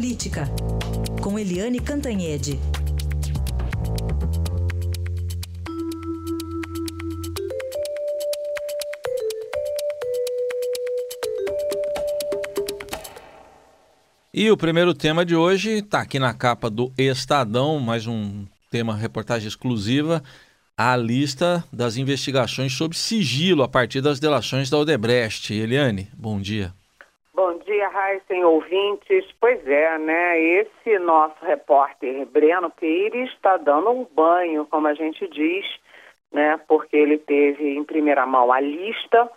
Política, com Eliane Cantanhede. E o primeiro tema de hoje está aqui na capa do Estadão, mais um tema, reportagem exclusiva, a lista das investigações sob sigilo a partir das delações da Odebrecht. Eliane, bom dia. Raíssen, ouvintes. Pois é, né? Esse nosso repórter Breno Pires está dando um banho, como a gente diz, né? Porque ele teve em primeira mão a lista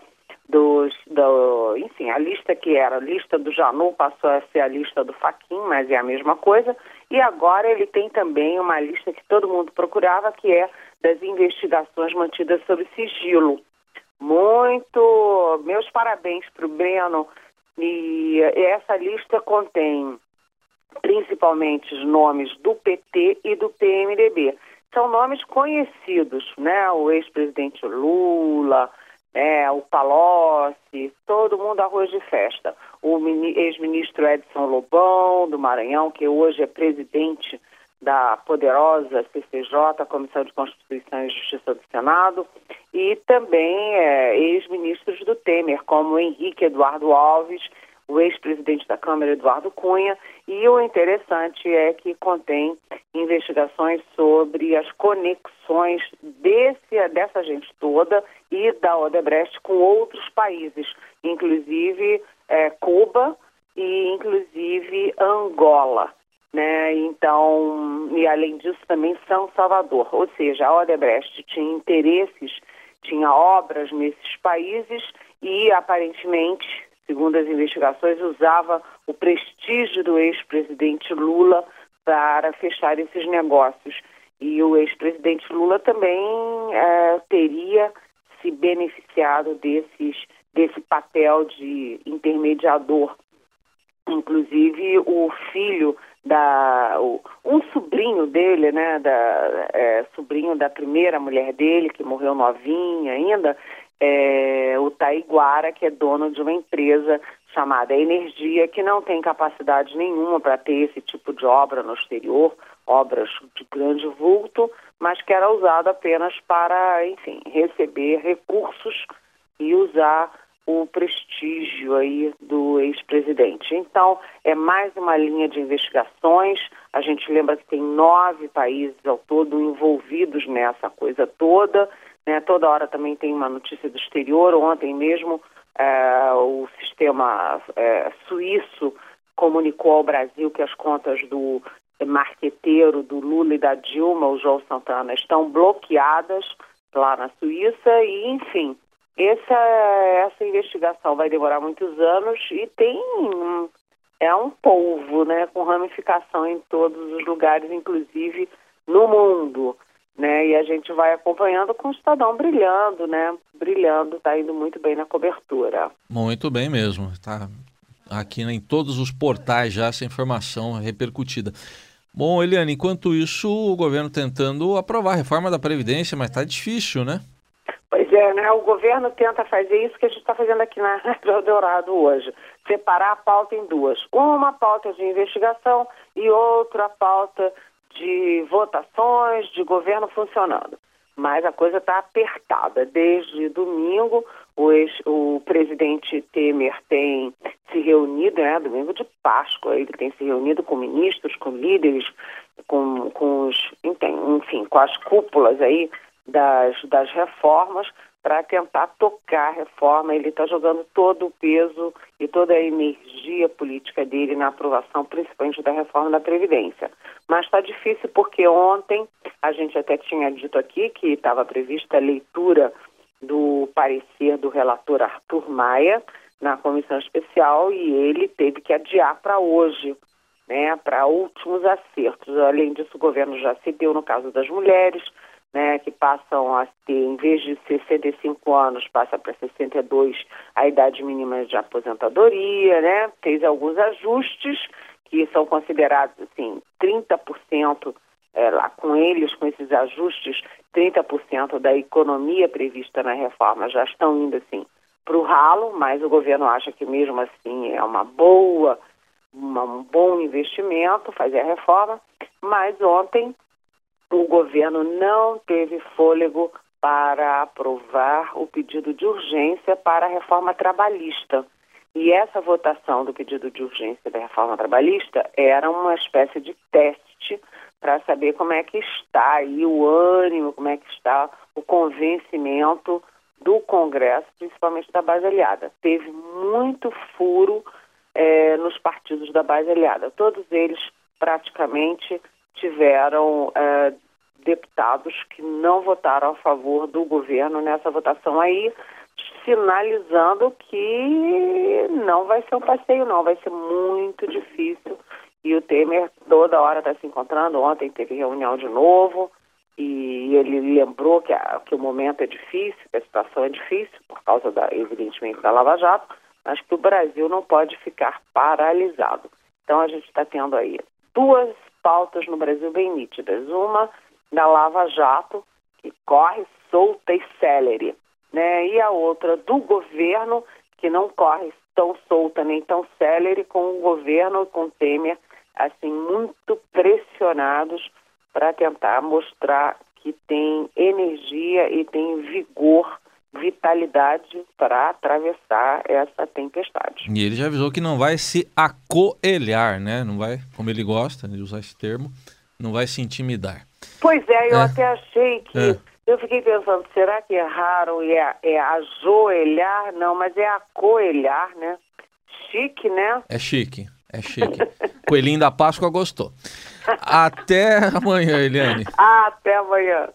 dos, do, enfim, a lista que era a lista do Janu passou a ser a lista do Faquin, mas é a mesma coisa. E agora ele tem também uma lista que todo mundo procurava, que é das investigações mantidas sob sigilo. Muito, meus parabéns para o Breno e essa lista contém principalmente os nomes do PT e do PMDB. São nomes conhecidos, né? O ex-presidente Lula, é, o Palocci, todo mundo arroz de festa. O ex-ministro Edson Lobão, do Maranhão, que hoje é presidente da poderosa CCJ, Comissão de Constituição e Justiça do Senado, e também é, ex-ministros do Temer, como Henrique Eduardo Alves, o ex-presidente da Câmara, Eduardo Cunha, e o interessante é que contém investigações sobre as conexões desse, dessa gente toda e da Odebrecht com outros países, inclusive é, Cuba e inclusive Angola né? Então, e além disso também São Salvador, ou seja, a Odebrecht tinha interesses, tinha obras nesses países e aparentemente, segundo as investigações, usava o prestígio do ex-presidente Lula para fechar esses negócios. E o ex-presidente Lula também é, teria se beneficiado desses, desse papel de intermediador. Inclusive, o filho da um sobrinho dele, né, da é, sobrinho da primeira mulher dele que morreu novinha ainda, é, o Taiguara, que é dono de uma empresa chamada Energia, que não tem capacidade nenhuma para ter esse tipo de obra no exterior, obras de grande vulto, mas que era usado apenas para, enfim, receber recursos e usar o prestígio aí do ex-presidente. Então, é mais uma linha de investigações. A gente lembra que tem nove países ao todo envolvidos nessa coisa toda. Né? Toda hora também tem uma notícia do exterior. Ontem mesmo é, o sistema é, suíço comunicou ao Brasil que as contas do marqueteiro do Lula e da Dilma, o João Santana, estão bloqueadas lá na Suíça e, enfim, essa, essa investigação vai demorar muitos anos e tem é um polvo, né, com ramificação em todos os lugares, inclusive no mundo, né? E a gente vai acompanhando com o Estadão brilhando, né? Brilhando, está indo muito bem na cobertura. Muito bem mesmo, está aqui em todos os portais já essa informação repercutida. Bom, Eliane, enquanto isso, o governo tentando aprovar a reforma da Previdência, mas está difícil, né? É, né? O governo tenta fazer isso que a gente está fazendo aqui na Rádio Dourado hoje. Separar a pauta em duas. Uma pauta de investigação e outra pauta de votações, de governo funcionando. Mas a coisa está apertada. Desde domingo, o, ex, o presidente Temer tem se reunido, né? Domingo de Páscoa, ele tem se reunido com ministros, com líderes, com, com os, enfim, com as cúpulas aí das, das reformas para tentar tocar a reforma. Ele está jogando todo o peso e toda a energia política dele na aprovação, principalmente da reforma da Previdência. Mas está difícil porque ontem a gente até tinha dito aqui que estava prevista a leitura do parecer do relator Arthur Maia na comissão especial e ele teve que adiar para hoje. Né, para últimos acertos. Além disso, o governo já se deu no caso das mulheres, né, que passam a ter, em vez de 65 anos, passa para 62 a idade mínima de aposentadoria, né? Fez alguns ajustes que são considerados, assim, 30%, é, lá com eles, com esses ajustes, 30% da economia prevista na reforma já estão indo, assim, para o ralo, mas o governo acha que mesmo assim é uma boa um bom investimento fazer a reforma, mas ontem o governo não teve fôlego para aprovar o pedido de urgência para a reforma trabalhista. E essa votação do pedido de urgência da reforma trabalhista era uma espécie de teste para saber como é que está aí o ânimo, como é que está o convencimento do Congresso, principalmente da base aliada. Teve muito furo é, nos partidos da base aliada. Todos eles praticamente tiveram é, deputados que não votaram a favor do governo nessa votação aí, sinalizando que não vai ser um passeio, não, vai ser muito difícil. E o Temer toda hora está se encontrando. Ontem teve reunião de novo e ele lembrou que, a, que o momento é difícil, que a situação é difícil, por causa, da, evidentemente, da Lava Jato, mas que o Brasil não pode ficar paralisado. Então a gente está tendo aí duas pautas no Brasil bem nítidas. Uma da Lava Jato, que corre solta e célere, né? E a outra do governo, que não corre tão solta nem tão célere, com o governo, com Temer, assim, muito pressionados para tentar mostrar que tem energia e tem vigor vitalidade para atravessar essa tempestade. E ele já avisou que não vai se acoelhar, né? Não vai, como ele gosta de usar esse termo, não vai se intimidar. Pois é, eu é. até achei que. É. Eu fiquei pensando, será que erraram e é, é ajoelhar? Não, mas é acoelhar, né? Chique, né? É chique, é chique. Coelhinho da Páscoa gostou. Até amanhã, Eliane. Até amanhã.